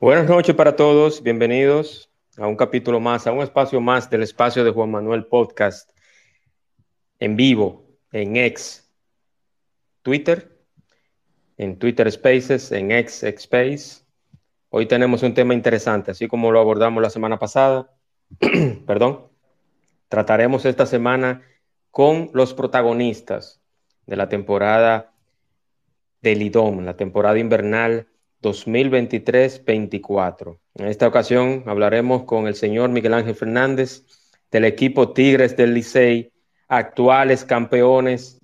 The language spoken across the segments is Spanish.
Buenas noches para todos, bienvenidos a un capítulo más, a un espacio más del espacio de Juan Manuel Podcast en vivo, en X, Twitter, en Twitter Spaces, en X Space. Hoy tenemos un tema interesante, así como lo abordamos la semana pasada. Perdón. Trataremos esta semana con los protagonistas de la temporada del IDOM, la temporada invernal 2023-24. En esta ocasión hablaremos con el señor Miguel Ángel Fernández del equipo Tigres del Licey, actuales campeones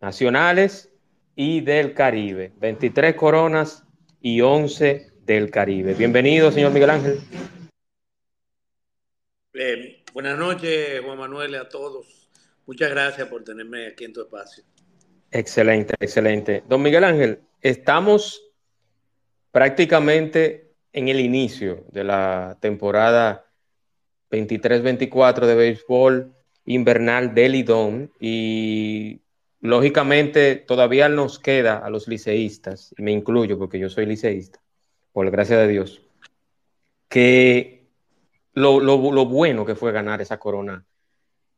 nacionales y del Caribe. 23 coronas y 11 del Caribe. Bienvenido, señor Miguel Ángel. buenas noches, Juan Manuel, a todos. Muchas gracias por tenerme aquí en tu espacio. Excelente, excelente. Don Miguel Ángel, estamos prácticamente en el inicio de la temporada 23-24 de béisbol invernal del Lidón y lógicamente todavía nos queda a los liceístas, y me incluyo porque yo soy liceísta, por la gracia de Dios, que lo, lo bueno que fue ganar esa corona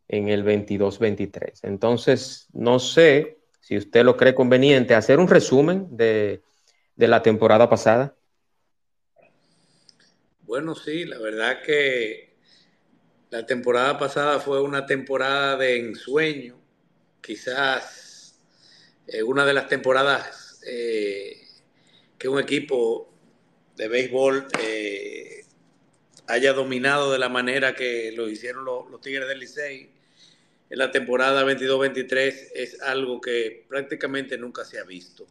en el 22-23. Entonces, no sé si usted lo cree conveniente hacer un resumen de de la temporada pasada? Bueno, sí, la verdad que la temporada pasada fue una temporada de ensueño, quizás eh, una de las temporadas eh, que un equipo de béisbol eh, haya dominado de la manera que lo hicieron los, los Tigres del Licey en la temporada 22-23 es algo que prácticamente nunca se ha visto.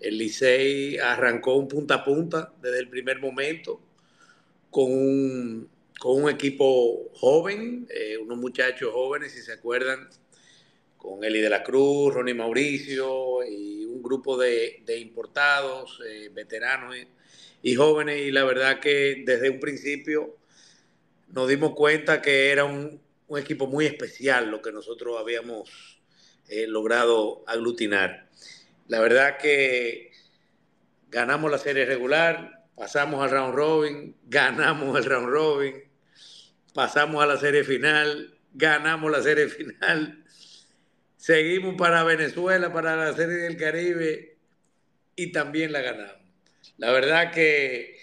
El Licey arrancó un punta a punta desde el primer momento con un, con un equipo joven, eh, unos muchachos jóvenes, si se acuerdan, con Eli de la Cruz, Ronnie Mauricio y un grupo de, importados, eh, veteranos y, jóvenes. Y la verdad que desde un principio nos dimos cuenta que era un, equipo muy especial lo que nosotros habíamos eh, logrado aglutinar. La verdad que ganamos la serie regular, pasamos al round robin, ganamos el round robin, pasamos a la serie final, ganamos la serie final, seguimos para Venezuela, para la serie del Caribe y también la ganamos. La verdad que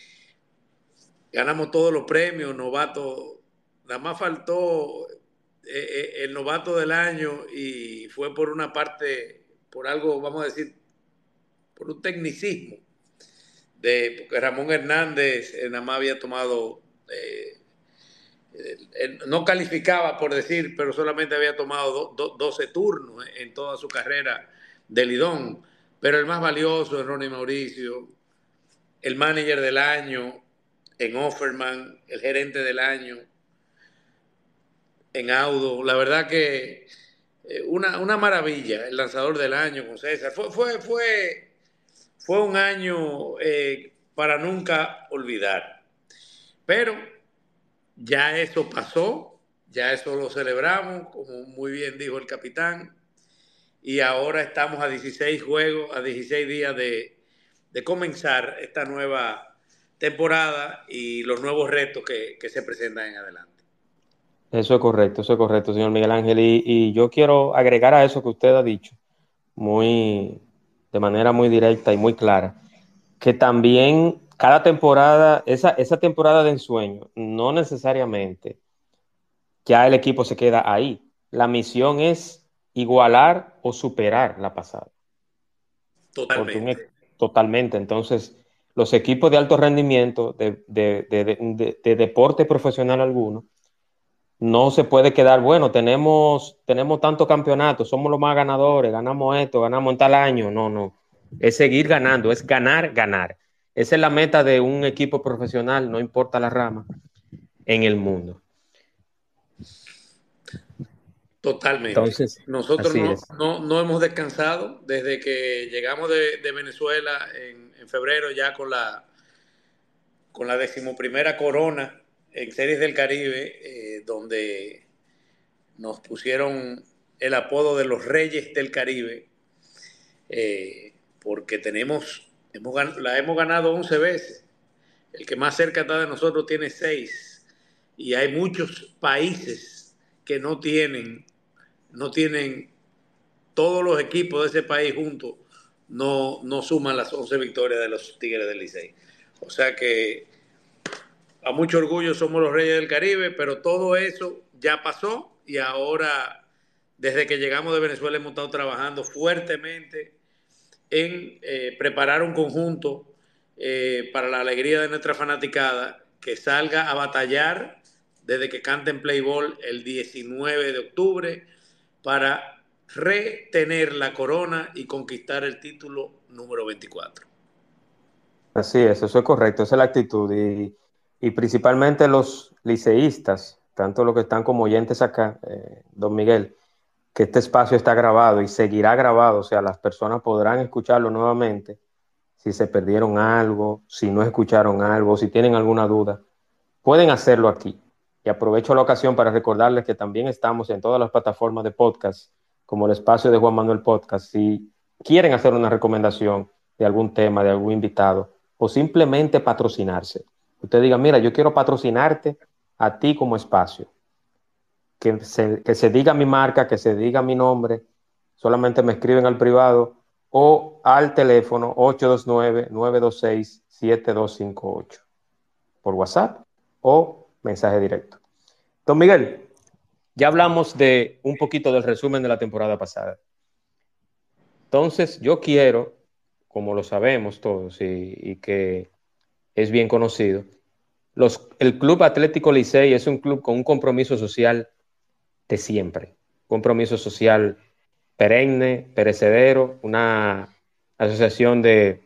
ganamos todos los premios, novato, nada más faltó eh, eh, el novato del año y fue por una parte, por algo, vamos a decir, por un tecnicismo, de, porque Ramón Hernández nada más había tomado, eh, no calificaba por decir, pero solamente había tomado 12 turnos en toda su carrera de Lidón, pero el más valioso es Ronnie Mauricio, el manager del año en Offerman, el gerente del año en Audo, la verdad que eh, una, una maravilla, el lanzador del año con César, fue, fue, fue fue un año eh, para nunca olvidar. Pero ya eso pasó, ya eso lo celebramos, como muy bien dijo el capitán, y ahora estamos a 16 juegos, a 16 días de, comenzar esta nueva temporada y los nuevos retos que, se presentan en adelante. Eso es correcto, eso es correcto, señor Miguel Ángel. y, yo quiero agregar a eso que usted ha dicho, muy, de manera muy directa y muy clara, que también cada temporada, esa, esa temporada de ensueño, no necesariamente ya el equipo se queda ahí. La misión es igualar o superar la pasada. Totalmente. totalmente. Entonces, los equipos de alto rendimiento, de, de, deporte profesional alguno, no se puede quedar, bueno, tenemos, tenemos tantos campeonatos, somos los más ganadores, ganamos esto, ganamos en tal año. No, no. es seguir ganando, es ganar, ganar. Esa es la meta de un equipo profesional, no importa la rama, en el mundo. Totalmente. Entonces, Nosotros no, hemos descansado desde que llegamos de, Venezuela en, febrero ya con la, con la decimoprimera corona en Series del Caribe, eh, donde nos pusieron el apodo de los Reyes del Caribe, eh, porque tenemos, hemos, la hemos ganado 11 veces. El que más cerca está de nosotros tiene 6. Y hay muchos países que no tienen, no tienen todos los equipos de ese país juntos, no, no suman las 11 victorias de los Tigres del Licey. O sea que a mucho orgullo somos los Reyes del Caribe, pero todo eso ya pasó y ahora desde que llegamos de Venezuela hemos estado trabajando fuertemente en eh, preparar un conjunto eh, para la alegría de nuestra fanaticada que salga a batallar desde que canten Playball el 19 de octubre para retener la corona y conquistar el título número 24. Así es, eso es correcto, esa es la actitud y, principalmente los liceístas, tanto los que están como oyentes acá, eh, don Miguel, que este espacio está grabado y seguirá grabado, o sea, las personas podrán escucharlo nuevamente si se perdieron algo, si no escucharon algo, si tienen alguna duda, pueden hacerlo aquí. Y aprovecho la ocasión para recordarles que también estamos en todas las plataformas de podcast, como el espacio de Juan Manuel Podcast. Si quieren hacer una recomendación de algún tema, de algún invitado, o simplemente patrocinarse. Usted diga, mira, yo quiero patrocinarte a ti como espacio que se, diga mi marca, que se diga mi nombre, solamente me escriben al privado o al teléfono 829-926-7258 por WhatsApp o mensaje directo. Don Miguel, ya hablamos de un poquito del resumen de la temporada pasada. Entonces, yo quiero, como lo sabemos todos y, que es bien conocido, el Club Atlético Licey es un club con un compromiso social de siempre. Compromiso social perenne, perecedero, una asociación de,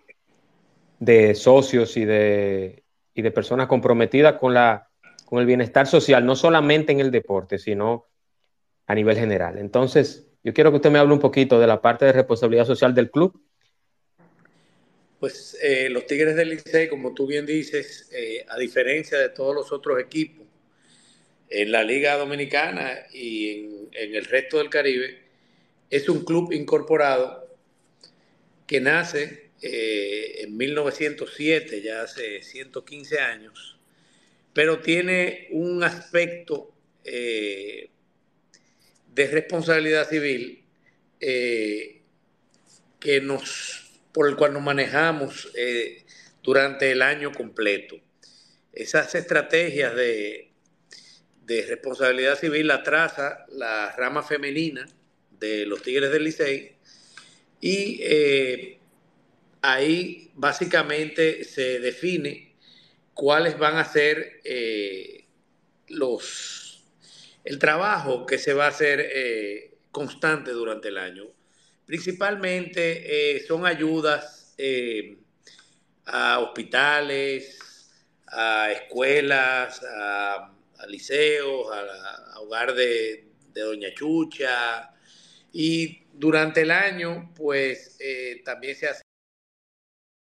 de socios y de, y de personas comprometidas con, la, con el bienestar social, no solamente en el deporte, sino a nivel general. Entonces, yo quiero que usted me hable un poquito de la parte de responsabilidad social del club. Pues eh, los Tigres del Licey, como tú bien dices, eh, a diferencia de todos los otros equipos, en la Liga Dominicana y en, el resto del Caribe, es un club incorporado que nace eh, en 1907, ya hace 115 años, pero tiene un aspecto de responsabilidad civil que nos, por el cual nos manejamos durante el año completo. Esas estrategias de de responsabilidad civil la traza la rama femenina de los Tigres del Licey y eh, ahí básicamente se define cuáles van a ser eh, los el trabajo que se va a hacer eh, constante durante el año. Principalmente son ayudas a hospitales, a escuelas, a a liceos, a, hogar de, Doña Chucha. Y durante el año, pues eh, también se hace